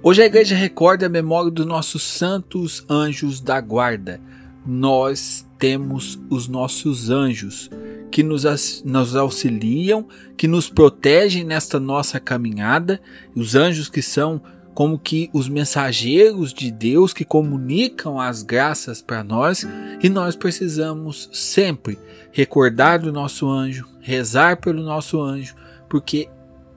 Hoje a igreja recorda a memória dos nossos santos anjos da guarda. Nós temos os nossos anjos que nos, nos auxiliam, que nos protegem nesta nossa caminhada, os anjos que são como que os mensageiros de Deus que comunicam as graças para nós e nós precisamos sempre recordar do nosso anjo, rezar pelo nosso anjo, porque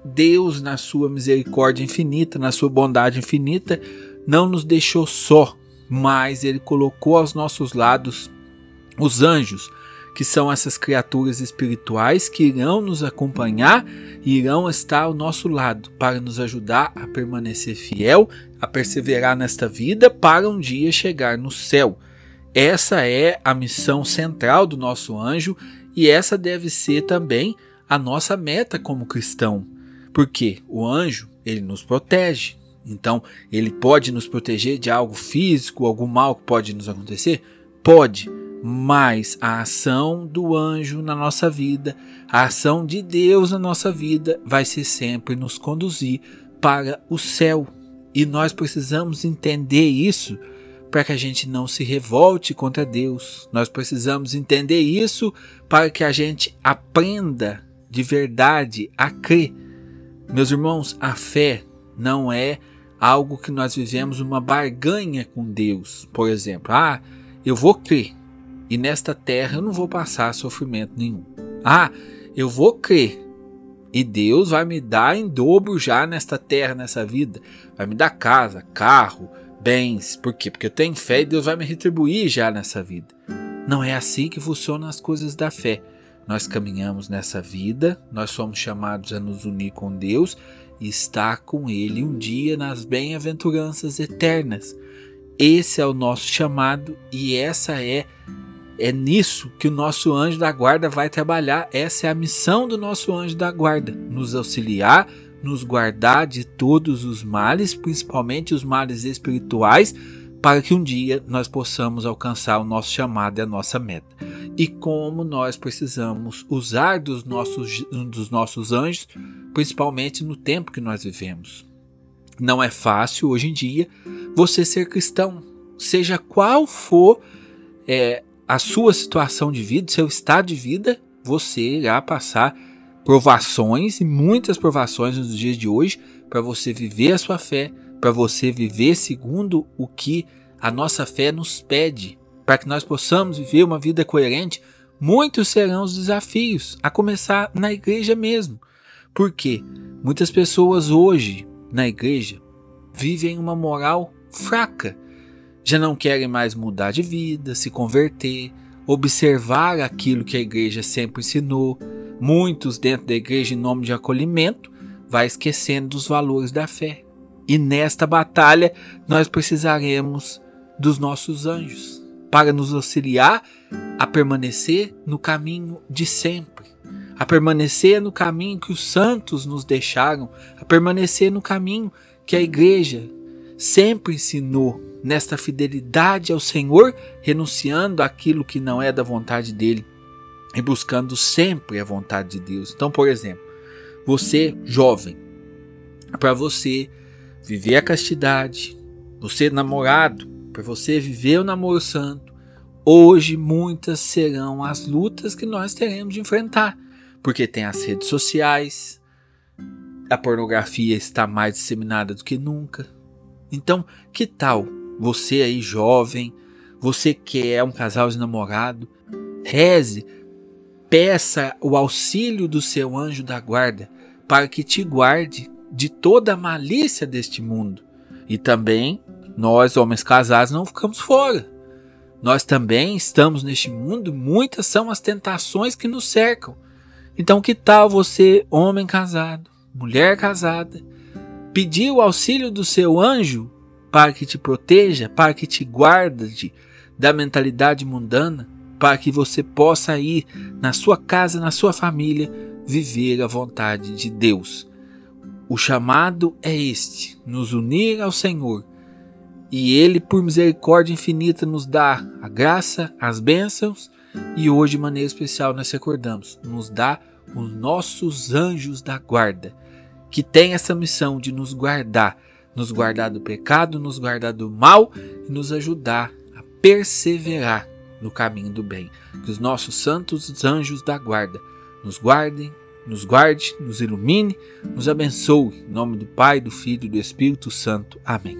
Deus, na sua misericórdia infinita, na sua bondade infinita, não nos deixou só, mas Ele colocou aos nossos lados os anjos, que são essas criaturas espirituais que irão nos acompanhar e irão estar ao nosso lado para nos ajudar a permanecer fiel, a perseverar nesta vida para um dia chegar no céu. Essa é a missão central do nosso anjo e essa deve ser também a nossa meta como cristão. Porque o anjo, ele nos protege. Então, ele pode nos proteger de algo físico, algum mal que pode nos acontecer? Pode, mas a ação do anjo na nossa vida, a ação de Deus na nossa vida, vai ser sempre nos conduzir para o céu. E nós precisamos entender isso para que a gente não se revolte contra Deus. Nós precisamos entender isso para que a gente aprenda de verdade a crer meus irmãos, a fé não é algo que nós vivemos uma barganha com Deus. Por exemplo, ah, eu vou crer e nesta terra eu não vou passar sofrimento nenhum. Ah, eu vou crer e Deus vai me dar em dobro já nesta terra, nessa vida. Vai me dar casa, carro, bens. Por quê? Porque eu tenho fé e Deus vai me retribuir já nessa vida. Não é assim que funcionam as coisas da fé. Nós caminhamos nessa vida, nós somos chamados a nos unir com Deus e estar com Ele um dia nas bem-aventuranças eternas. Esse é o nosso chamado e essa é é nisso que o nosso anjo da guarda vai trabalhar. Essa é a missão do nosso anjo da guarda: nos auxiliar, nos guardar de todos os males, principalmente os males espirituais, para que um dia nós possamos alcançar o nosso chamado e a nossa meta e como nós precisamos usar dos nossos, dos nossos anjos, principalmente no tempo que nós vivemos. Não é fácil hoje em dia você ser cristão, seja qual for é, a sua situação de vida, seu estado de vida, você irá passar provações e muitas provações nos dias de hoje para você viver a sua fé, para você viver segundo o que a nossa fé nos pede, para que nós possamos viver uma vida coerente, muitos serão os desafios, a começar na igreja mesmo. Porque muitas pessoas hoje na igreja vivem uma moral fraca, já não querem mais mudar de vida, se converter, observar aquilo que a igreja sempre ensinou. Muitos dentro da igreja, em nome de acolhimento, vai esquecendo dos valores da fé. E nesta batalha nós precisaremos dos nossos anjos para nos auxiliar a permanecer no caminho de sempre, a permanecer no caminho que os santos nos deixaram, a permanecer no caminho que a igreja sempre ensinou, nesta fidelidade ao Senhor, renunciando àquilo que não é da vontade dele e buscando sempre a vontade de Deus. Então, por exemplo, você jovem, para você viver a castidade, você namorado, para você viver o namoro santo, hoje muitas serão as lutas que nós teremos de enfrentar, porque tem as redes sociais, a pornografia está mais disseminada do que nunca. Então, que tal você aí jovem, você que é um casal de namorado, reze, peça o auxílio do seu anjo da guarda para que te guarde de toda a malícia deste mundo. E também nós, homens casados, não ficamos fora. Nós também estamos neste mundo, muitas são as tentações que nos cercam. Então, que tal você, homem casado, mulher casada, pedir o auxílio do seu anjo para que te proteja, para que te guarde da mentalidade mundana, para que você possa ir na sua casa, na sua família, viver a vontade de Deus. O chamado é este: nos unir ao Senhor e Ele, por misericórdia infinita, nos dá a graça, as bênçãos, e hoje, de maneira especial, nós recordamos, nos dá os nossos anjos da guarda, que tem essa missão de nos guardar nos guardar do pecado, nos guardar do mal e nos ajudar a perseverar no caminho do bem. Que os nossos santos anjos da guarda nos guardem, nos guarde, nos ilumine, nos abençoe. Em nome do Pai, do Filho e do Espírito Santo. Amém.